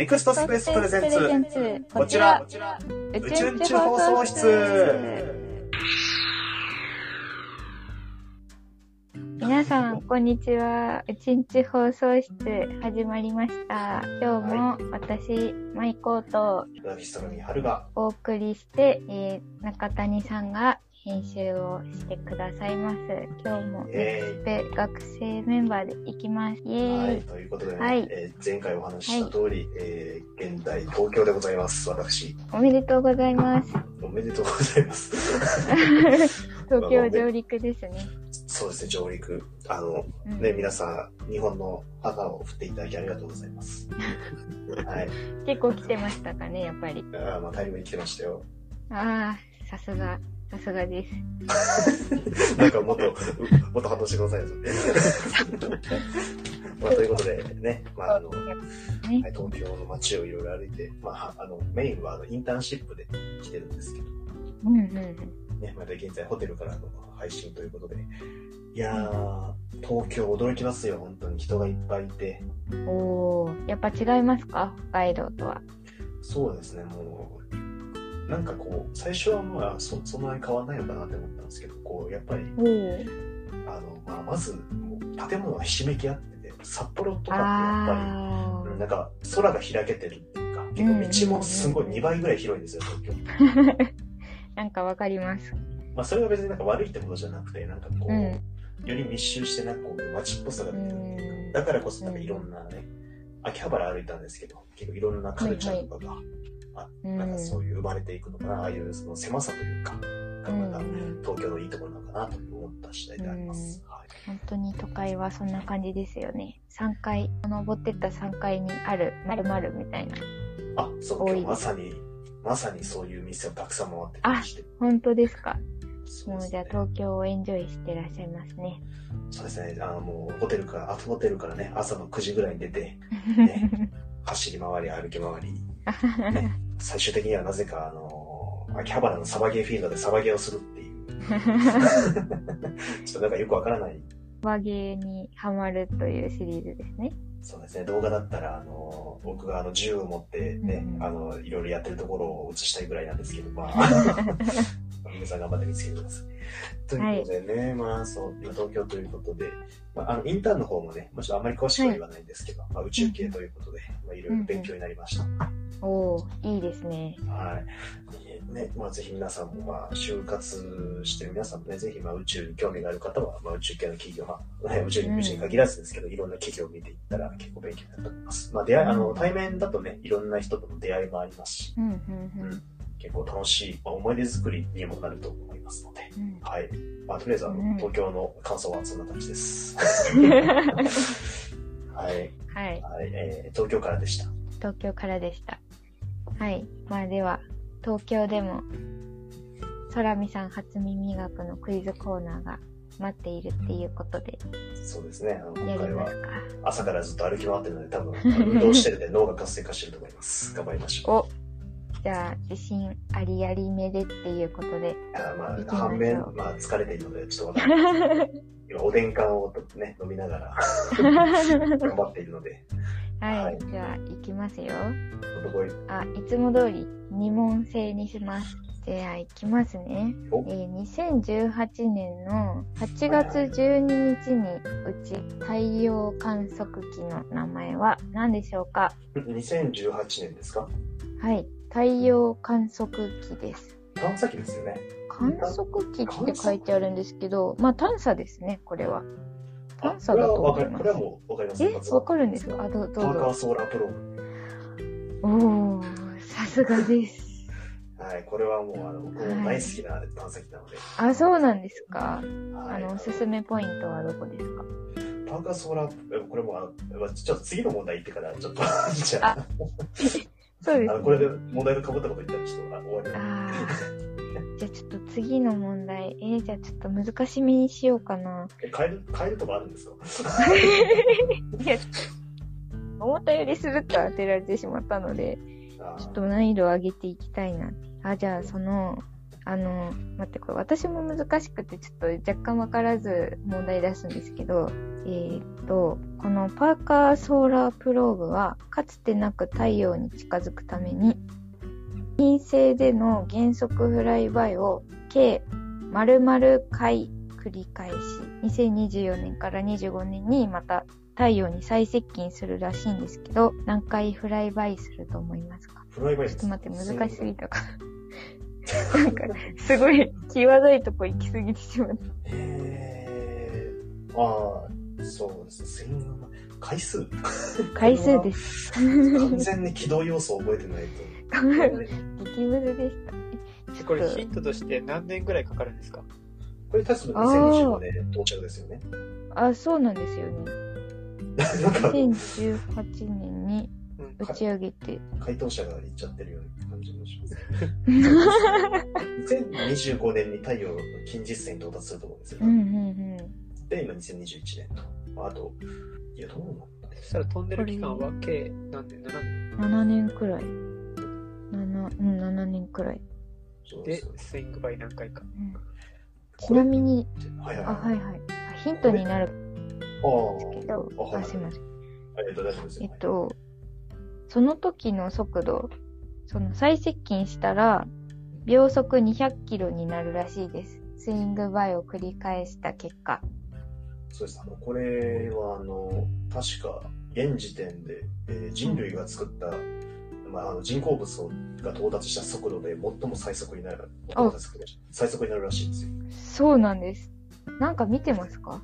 ネクストスペースプレゼンツ。こちら、宇宙宇宙放送室。皆さん、こんにちは。うちんち放送室始まりました。今日も私、マイコーとラビストロミ春が、お送りして、えー中谷さんが編集をしてくださいます。今日もえスペ学生メンバーで行きます。イエー、イ。い、ということでね、はいえー前回お話しした通り、えー現在東京でございます。私、おめでとうございます。おめでとうございます。東京上陸ですね。そうですね、上陸。あの、うんね、皆さん、日本の旗を振っていただきありがとうございます。はい。結構来てましたかね、やっぱり。あーまあ、大量に来てましたよ。ああ、さすが、さすがです。なんかもっと、うもっと反応してくださいよ。まあ、ということでね、まあ、あの、ねはい、東京の街をいろいろ歩いて、まあ、あの、メインはあのインターンシップで来てるんですけど、うんうんね、まだ現在ホテルからの配信ということで、いやー、東京驚きますよ、本当に人がいっぱいいて。うん。おー、やっぱ違いますか？北海道とは。そうですね、もう、なんかこう、最初はまあそ、そんなに変わんないのかなって思ったんですけど、こう、やっぱり。あの、まあ、まず、もう建物がひしめき合ってて、札幌とかってやっぱり、なんか空が開けてるっていうか、結構道もすごい2倍ぐらい広いんですよ、東京。ー。なんかわかります。まあそれは別になんか悪いってことじゃなくて、なんかこう、うんより密集してなんかこう街っぽさが出てるっていううんか、だからこそなんかいろんなね、秋葉原歩いたんですけど、結構いろんなカルチャーとかが、あうんなんかそういう生まれていくのかな、ああいうその狭さというか、がまたうん東京のいいところなのかなと思った次第であります。はい本当に都会はそんな感じですよね。3階、登ってった3階にある〇〇みたいな。あ、そう、今日まさに、まさにそういう店をたくさん回ってきまして。本当ですかそうねもうじゃあ東京をエンジョイしてらっしゃいますね。そうですね、あのもうホテルから、アフホテルからね、朝の9時ぐらいに出て、ね 走り回り、歩き回り、ね、最終的にはなぜか、あの、秋葉原のサバゲーフィールドでサバゲーをするっていう、ちょっとなんかよくわからない、和芸にハマるというシリーズですね。そうですね、動画だったら、あの、僕があの銃を持ってね、うんあの、いろいろやってるところを映したいぐらいなんですけど、まあ、皆さん頑張って見つけてください。ということでね、まあそう、今東京ということで、まあ、あの、インターンの方もね、もちろんあんまり詳しくは言わないんですけど、まあ、宇宙系ということで、まあ、いろいろ勉強になりました。おおいいですね。はい。ね、まあ、ぜひ皆さんも、まあ、就活してる皆さんもね、ぜひ、まあ、宇宙に興味がある方は、まあ、宇宙系の企業、まあ、ね、宇宙に、うん宇宙に限らずですけど、いろんな企業を見ていったら結構勉強になると思います。まあ、出会い、あの、うん対面だとね、いろんな人との出会いもありますし、うんうん結構楽しい、まあ、思い出作りにもなると思いますので、うん。はい。まあ、とりあえず、あの、うん東京の感想はそんな感じです。はい。はい。はい、えー東京からでした。東京からでした。はい。まあでは、東京でも、空見さん初耳学のクイズコーナーが待っているっていうことで、そうですね。あの、今回は。朝からずっと歩き回ってるので、多分、運動してるので脳が活性化してると思います。頑張りましょう。おじゃあ、自信ありありめでっていうことで。あまあ、反面、まあ、疲れているので、ちょっとわからない。今、おでん缶をね、飲みながら、頑張っているので、ははいい。じゃあ、行きますよ。あ、いつも通り2問制にします。じゃあ、行きますね。おえー2018年の8月12日にうち太陽観測機の名前は何でしょうか？2018年ですか？はい。太陽観測機です。探査機ですよね。観測機って書いてあるんですけど、まあ探査ですね、これは。あ探査だと思いますこれはもうわかりますえ、わかるんですか？あ、どうぞ。パーカーソーラープローおー、さすがです。ブ。はい、これはもう、あの、僕も大好きな探査機なので。あ、そうなんですか？はいあの、おすすめポイントはどこですか？パーカーソーラー、えこれもあの、ちょっと次の問題言ってから、ちょっと、じゃあ、そうですあの、これで問題の被ったこと言ったら、ちょっとあ終わりあーじゃあちょっと次の問題。えー、じゃあちょっと難しめにしようかな。え変える、変えるとこあるんですか？いや、思ったよりスルッと当てられてしまったので、ちょっと難易度を上げていきたいな。あ、じゃあその、あの、待って、これ私も難しくてちょっと若干わからず問題出すんですけど、えーっと、このパーカーソーラープローブは、かつてなく太陽に近づくために、陰性での減速フライバイを計丸々回繰り返し、2024年から25年にまた太陽に再接近するらしいんですけど、何回フライバイすると思いますか？フライバイちょっと待って、難しすぎたか。なんか、すごい、際どいとこ行き過ぎてしまった。えー、ああ、そうですね。回数回数です。完全に軌道要素を覚えてないと。激ムズでした。これヒントとして何年ぐらいかかるんですか？これ確か2025年到着ですよね。あ、そうなんですよね。なんか、2018年にうん打ち上げて。回答者が言っちゃってるような感じもします。2025年に太陽の近日線に到達すると思うんですよ。うんうんうん。で、今2021年と。あと、いや、どうなんだそしたら飛んでる期間は計何年 ?7 年7年くらい。7、うん、7年くらい。でスイングバイ何回か。うんちなみに、あ、はいはいは。はいいはい。あヒントになるあけどあ、、すいません。ありがとう大丈夫ですよ。えっと、その時の速度、その再接近したら、秒速200キロになるらしいです。スイングバイを繰り返した結果。そうです。あの、これは、あの、確か、現時点で、えー人類が作った、まあ、あの人工物が到達した速度で最も最速になる、最も最速で最速になるらしいんですよ。そうなんです。なんか見てますか？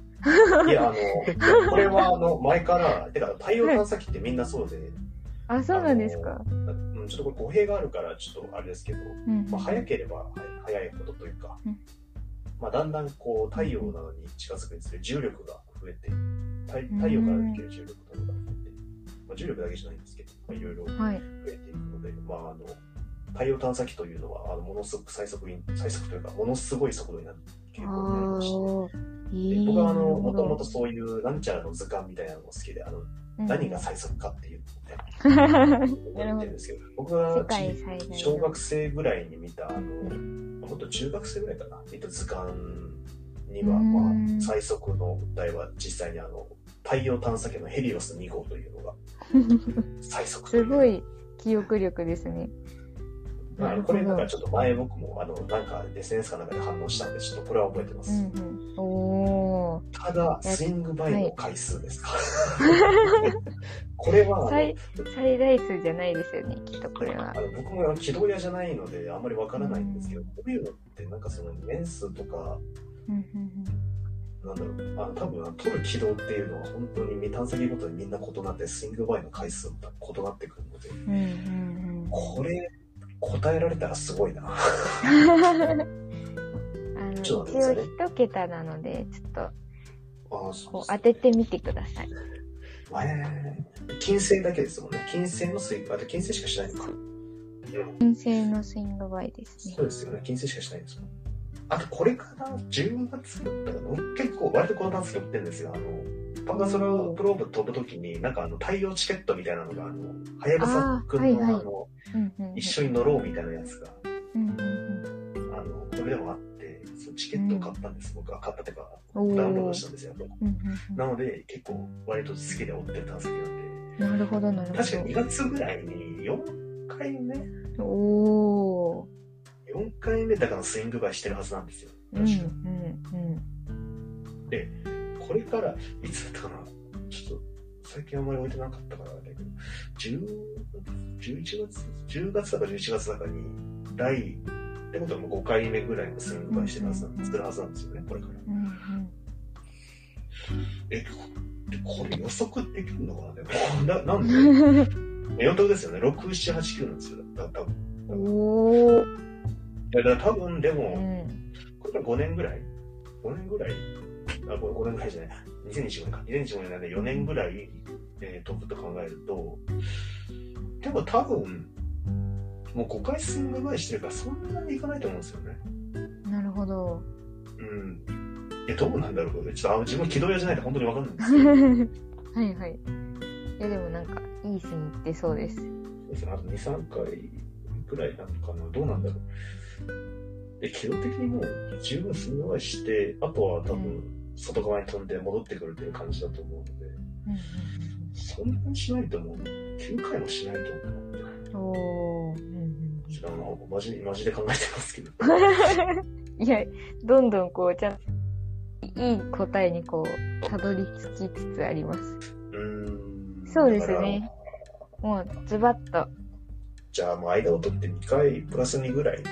いや、あの、これは、あの、前から、てか、太陽探査機ってみんなそうで、あ、そうなんですか。うん、ちょっとこれ語弊があるから、ちょっとあれですけど、うん。まあ、早ければは早いことというか、うんまあ、だんだんこう太陽などに近づくにつれ重力が増えて太太陽から受ける重力というのが増えて、まあ、重力だけじゃないんですけど、まあ、いろいろ増はい。えていくので、まあ、あの太陽探査機というのはあのものすごく最速に最速というかものすごい速度になる傾向になりまして。僕はあのもともとなそういうなんちゃらの図鑑みたいなのも好きであのる何が最速かっていうのをほど見てるんですけど僕は小学生ぐらいに見たあのもっと中学生ぐらいかな、見た図鑑には、うんまあ、最速の物体は実際にあの、太陽探査機のヘリオス2号というのが 最速すご。い記憶力ですね。まあ、なるほどこれなんかちょっと前僕も、あの、なんか SNS かなんかで反応したんで、ちょっとこれは覚えてます。うんうん。おー。ただ、スイングバイの回数ですか。これは最、最大数じゃないですよね、きっとこれはあ。の僕も軌道屋じゃないので、あんまりわからないんですけど、こういうのってなんかその年数とか、うんうんなんだろう、あの多分取る軌道っていうのは本当に見探査機ごとにみんな異なって、スイングバイの回数も異なってくるので、うん。うんうんこれ答えられたらすごいな。うん。あの、一応一桁なので、ちょっと、こう当ててみてください。えー、金星だけですもんね。金星のスイング、あと金星しかしないのか。金星のスイングバイですねそう。ですよね。金星しかしないんですもん。あと、これから10月だったかな結構、割とこのダンス売ってるんですよ。あの、パガソラプローブ飛ぶときに、なんかあの、太陽チケットみたいなのが、あの、はやぶさくんの、あの、うんうんうん一緒に乗ろうみたいなやつが、うんうんあの、これでもあって、そのチケットを買ったんです。僕は買ったっていうか、うん。ダウンロードしたんですよ。うんうんなので、結構、割と好きで追ってる探査機なんで、うんなるほど、なるほ確か2月ぐらいに4回目？ど。おー。4回目だからスイングバイしてるはずなんですよ。うん確か。うんこれから、いつだったかな？ちょっと、最近あんまり置いてなかったからだけど、10 11月 ?10 月だか11月だかに、第、ってことはもう5回目ぐらいのスイングバイしてるはずなん作るはずなんですよね、これから。うん。うんうんえ、ここれ予測できるのかな？でも な、なんで？4択ですよね。6、7、8、9なんですよ。だ多分。おー。だから多分、でうも、ん。これから5年ぐらい ?5 年ぐらい？あ、5, 5年ぐらいじゃない。2025年か。2025年なんで4年ぐらい、えー飛ぶと考えると、でも多分、もう5回スイングバイしてるからそんなにいかないと思うんですよね。なるほど。うん。いや、どうなんだろうちょっと自分軌道屋じゃないと本当にわかんないんですけど。はいはい。いやでもなんか、いい線いってそうです。そうですね。あと2、3回ぐらいなのかな。どうなんだろう。で、軌道的にもう十分すんなりして、あとは多う分、外側に飛んで戻ってくるっていう感じだと思うので、うんそんなにしないと思う。9回もしないと思う。おー。ちょっとマジ、マジで考えてますけど。いや、どんどんこう、ちゃんと、いい答えにこう、たどり着きつつあります。うーん。そうですね。もう、ズバッと。じゃあもう間を取って2回プラス2ぐらいで、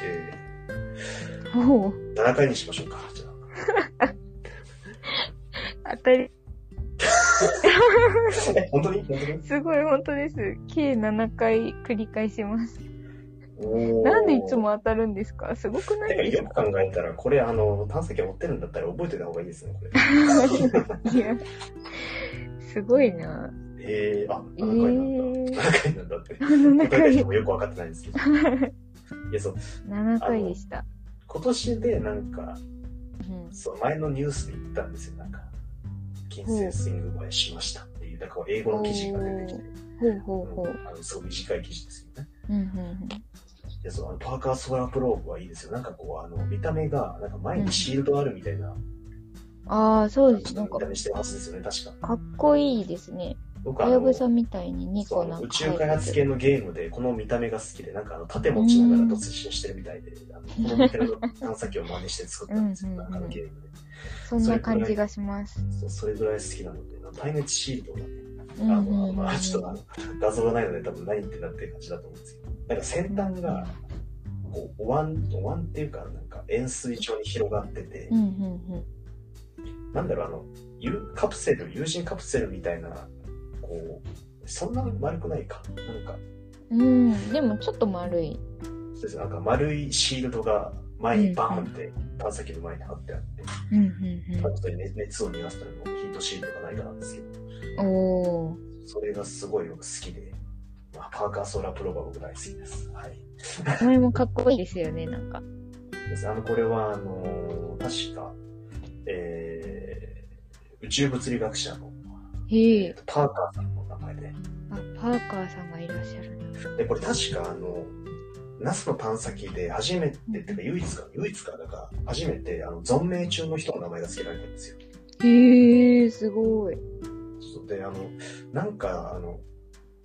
おお、7回にしましょうか。じゃ 当たり、本当に？本当に？すごい、本当です。計7回繰り返します。なんでいつも当たるんですか？すごくないですかよく考えたら、これあの、探査機持ってるんだったら覚えてた方がいいですね、これ。いや、すごいな。えー、あ、え7回なんだ。ー、7回なんだって。7答えた回人、もよくわかってないんですけど。いや、そう、7回でした。今年でなんか、うんそう、前のニュースで言ったんですよ、なんか、金星スイング映えしましたっていう、だから英語の記事が出てきて、ほうほうほう。うんあのすごい短い記事ですよね。うんうんで、そう、あの、パーカーソーラープローブはいいですよ。なんかこう、あの、見た目が、なんか前にシールドあるみたいな、ああ、そうです。なんか見た、目してますですよね、確か。かっこいいですね。僕あのはやぶさみたいに2そう個なんか宇宙開発て系のゲームで、この見た目が好きで、なんかあの、盾持ちながら突進してるみたいで、あのこの見た目の探査機を真似して作ったんですよ、うんうんうん。なんかのゲームで。そんな感じがします。そうそれぐらい好きなので、あの耐熱シールドがね、うんあの、うんうん。まあ、ちょっとあの、画像がないので多分何言ってんだっていう感じだと思うんですけど、なんか先端が、こう、お椀、お椀っていうか、なんか円錐状に広がってて、うんうん。なんだろう、あの、ゆカプセル、有人カプセルみたいな、こう、そんな丸くないか。なんか、うん。うん、でもちょっと丸い。そうですなんか丸いシールドが前にバーンって探査機の前に貼ってあって、うんうんまあちょっとね熱を逃がすためのヒートシールドがないかなんですけど、うん。おー。それがすごい僕好きで、まあ、パーカーソーラープローバー僕大好きです。はい。それもかっこいいですよね、なんか。あの、これは、あの確か、えー、宇宙物理学者の、へえ。パーカーさんの名前で、あ、パーカーさんがいらっしゃるな。で、これ確かあの、ナスの探査機で初めて、てか唯一か、唯一か、だから初めて、あの、存命中の人の名前が付けられたんですよ。へえ、すごい。で、あの、なんか、あの、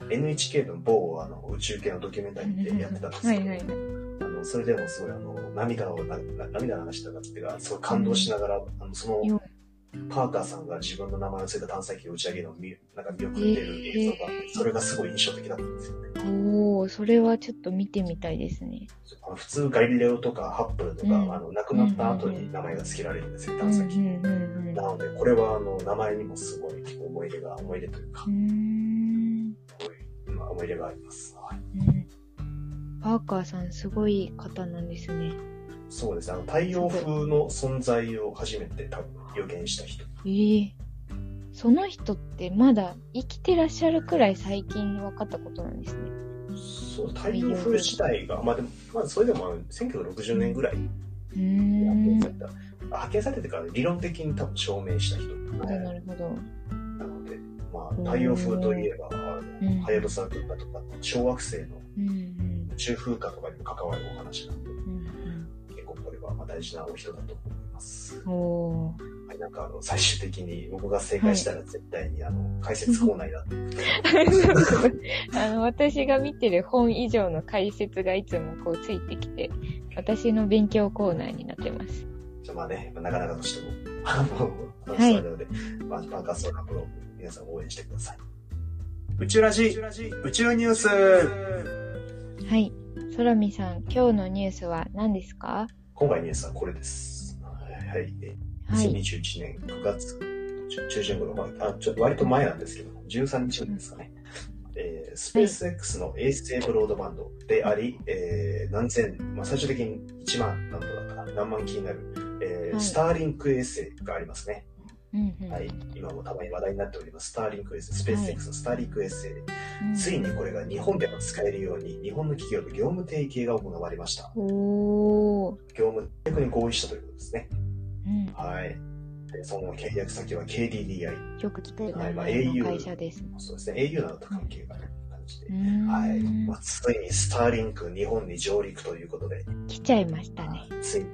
NHK の某あの宇宙系のドキュメンタリーでやってたんですけど、はいはいはい。あのそれでもすごいあの涙をなな涙流したかっていうか、すごい感動しながら、あのそのよパーカーさんが自分の名前を付いた探査機を打ち上げるのを見なんか見送ってる映像があって、それがすごい印象的だったんですよね。おー、それはちょっと見てみたいですね。あの普通ガリレオとかハッブルとか、うんあの亡くなった後に名前が付けられるんですよ、探査機。なので、これはあの名前にもすごい思い入れが、思い入れというかう、ん。すごいまあ思い入れがあります。はいうんパーカーさんすごい方なんですね。そうですね。あの太陽風の存在を初めて多分予言した人。ええその人ってまだ生きてらっしゃるくらい最近分かったことなんですね。そう、太陽風自体が、まあでも、まあそれでもあの1960年ぐらい。発見された。あ発見されてから理論的に多分証明した人。なるほど、なるほど。なので、まあ太陽風といえば、あうんの、はやぶさ群馬とか、小惑星の宇宙風化とかにも関わるお話なんで、構これはまあ大事なお人だと思います。うん。おー。はい、なんかあの、最終的に僕が正解したら絶対にあの、解説コーナーになって あの、私が見てる本以上の解説がいつもこうついてきて、私の勉強コーナーになってます。じゃあまあね、なかなかとしても、あの、楽はいしそうなので、まあ、パーカーソーラープロ、皆さん応援してください。宇宙ラジ、宇宙ニュースはい。ソラミさん、今日のニュースは何ですか？今回のニュースはこれです。はい。えはい。2021年9月中中旬頃、まあ、あちょっと割と前なんですけど、13日目ですかね。えースペース X の衛星ブロードバンドであり、えー何千、まあ、最終的に1万何度だったかな、何万機になる、えーはいスターリンク衛星がありますね。うんうんはい、今もたまに話題になっております、スターリンク衛星、スペース X のスターリンク衛星、うんついにこれが日本でも使えるように、日本の企業と業務提携が行われました。業務提携に合意したということですね。うん。はい。でその契約先は KDDI。よく聞く名はいまあ au 会社です。そうですね、au などと関係がある感じで。はい。まあ、ついにスターリンク日本に上陸ということで、来ちゃいましたね。ついに、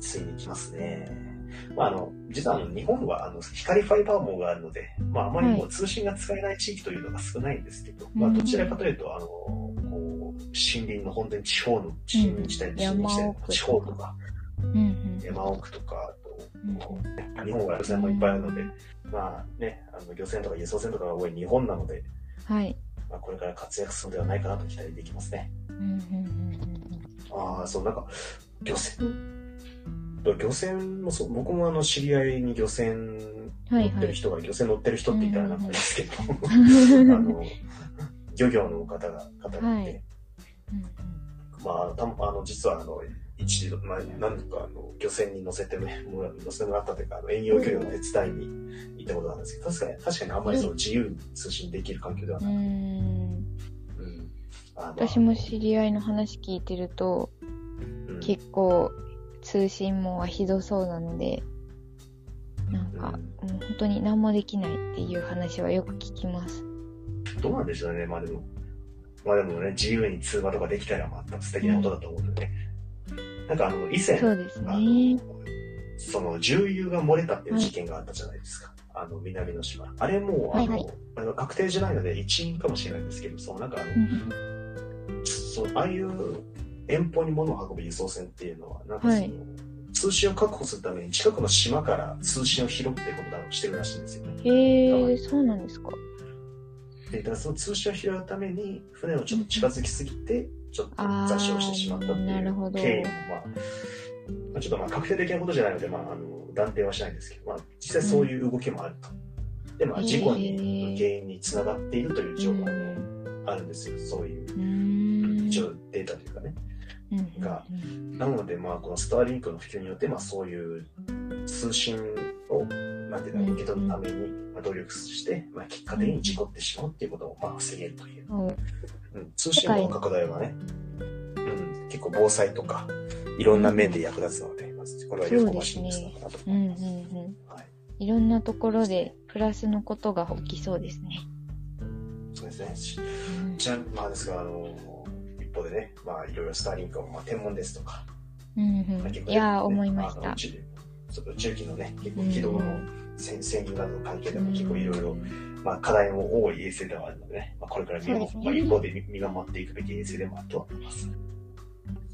ついに来ますね。まあ、あの、実はあの日本はあの光ファイバー網があるので、まあ、あまりもう通信が使えない地域というのが少ないんですけど、まあ、どちらかというと、あの、こう、森林の本当に地方の、森林地帯の森林地帯の地方とか、うんうん。山奥とか、あと、こうんう日本は漁船もいっぱいあるので、まあね、あの漁船とか輸送船とかが多い日本なので、はい。まあ、これから活躍するのではないかなと期待できますね。うんうんうんああ、そう、なんか、漁船漁船もそう、僕もあの、知り合いに漁船うん。はいはい。乗ってる人が、漁船乗ってる人って言ったらなんかですけど、あうん の、漁業の方が、方がいて、はいまあ、たあの、実はあの、一度、まあ、何度かあの、漁船に乗せてね、もら乗せてもらったというか、あの、遠洋漁業の手伝いに行ったことなんですけど、確かに、確かにあんまりその自由に通信できる環境ではうない。ーん。うん。私も知り合いの話聞いてると、うん結構通信網はひどそうなので、なんか、もう本当に何もできないっていう話はよく聞きます。どうなんでしょうね、まあでも。まあでもね、自由に通話とかできたらまた素敵なことだと思うのでね。なんかあの、以前、そうですあね。の、その、重油が漏れたっていう事件があったじゃないですか。あの、南の島。あれも、あの、はいはいあの確定じゃないので一因かもしれないんですけど、そのなんかあの、うんそのああいう遠方に物を運ぶ輸送船っていうのは、なんかその、はい通信を確保するために近くの島から通信を拾ってことをしてるらしいんですよね。へえ、そうなんですか。で、だからその通信を拾うために、船をちょっと近づきすぎて、ちょっと座礁してしまったっていう経緯も、まあ、まあ、ちょっとまあ確定的なことじゃないので、まあ、あの断定はしないんですけど、まあ、実際そういう動きもあると。で、まあ、事故に、原因につながっているという情報もあるんですよ。そういう。一応データというかね。がなので、まあ、このスターリンクの普及によって、まあ、そういう通信を、なんていうの、受け取るために、まあ、努力して、まあ、結果的に事故ってしまうっていうことを、まあ、防げるという。うんうん、通信網の拡大はね、うん、結構防災とか、いろんな面で役立つので、まずこれは有効なシーンなのかなと思います。い。いろんなところでプラスのことが起きそうですね。そうですね。じゃあ、まあですが、あの、でね、まあ、いろいろスターリンクは、まあ、天文ですとか、うんうんまあ結構いや思いましたあの宇。宙ちょっと宇宙機のね、結構軌道の線線流などの関係でも結構いろいろ、まあ、課題も多い衛星ではあるのでね、まあ、これから見ねまあ、一方で見見守っていくべき衛星でもあるとは思います。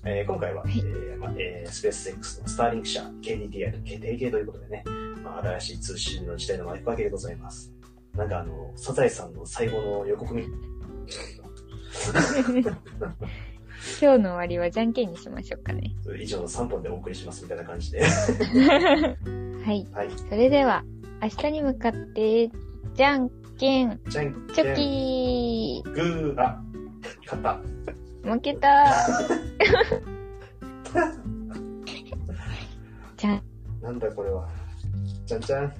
えー今回は、はいえーまあえースペース X のスターリンク社 KDDI と提携ということでね、まあ、新しい通信の時代の幕開けでございます。なんかあの、サザエさんの最後の予告み、今日の終わりはじゃんけんにしましょうかね。以上の3本でお送りしますみたいな感じで。はい。はい。それでは、明日に向かって、じゃんけん、じゃんチョキグー、あ、勝った。ー負けた じゃん。なんだこれは。じゃんじゃん。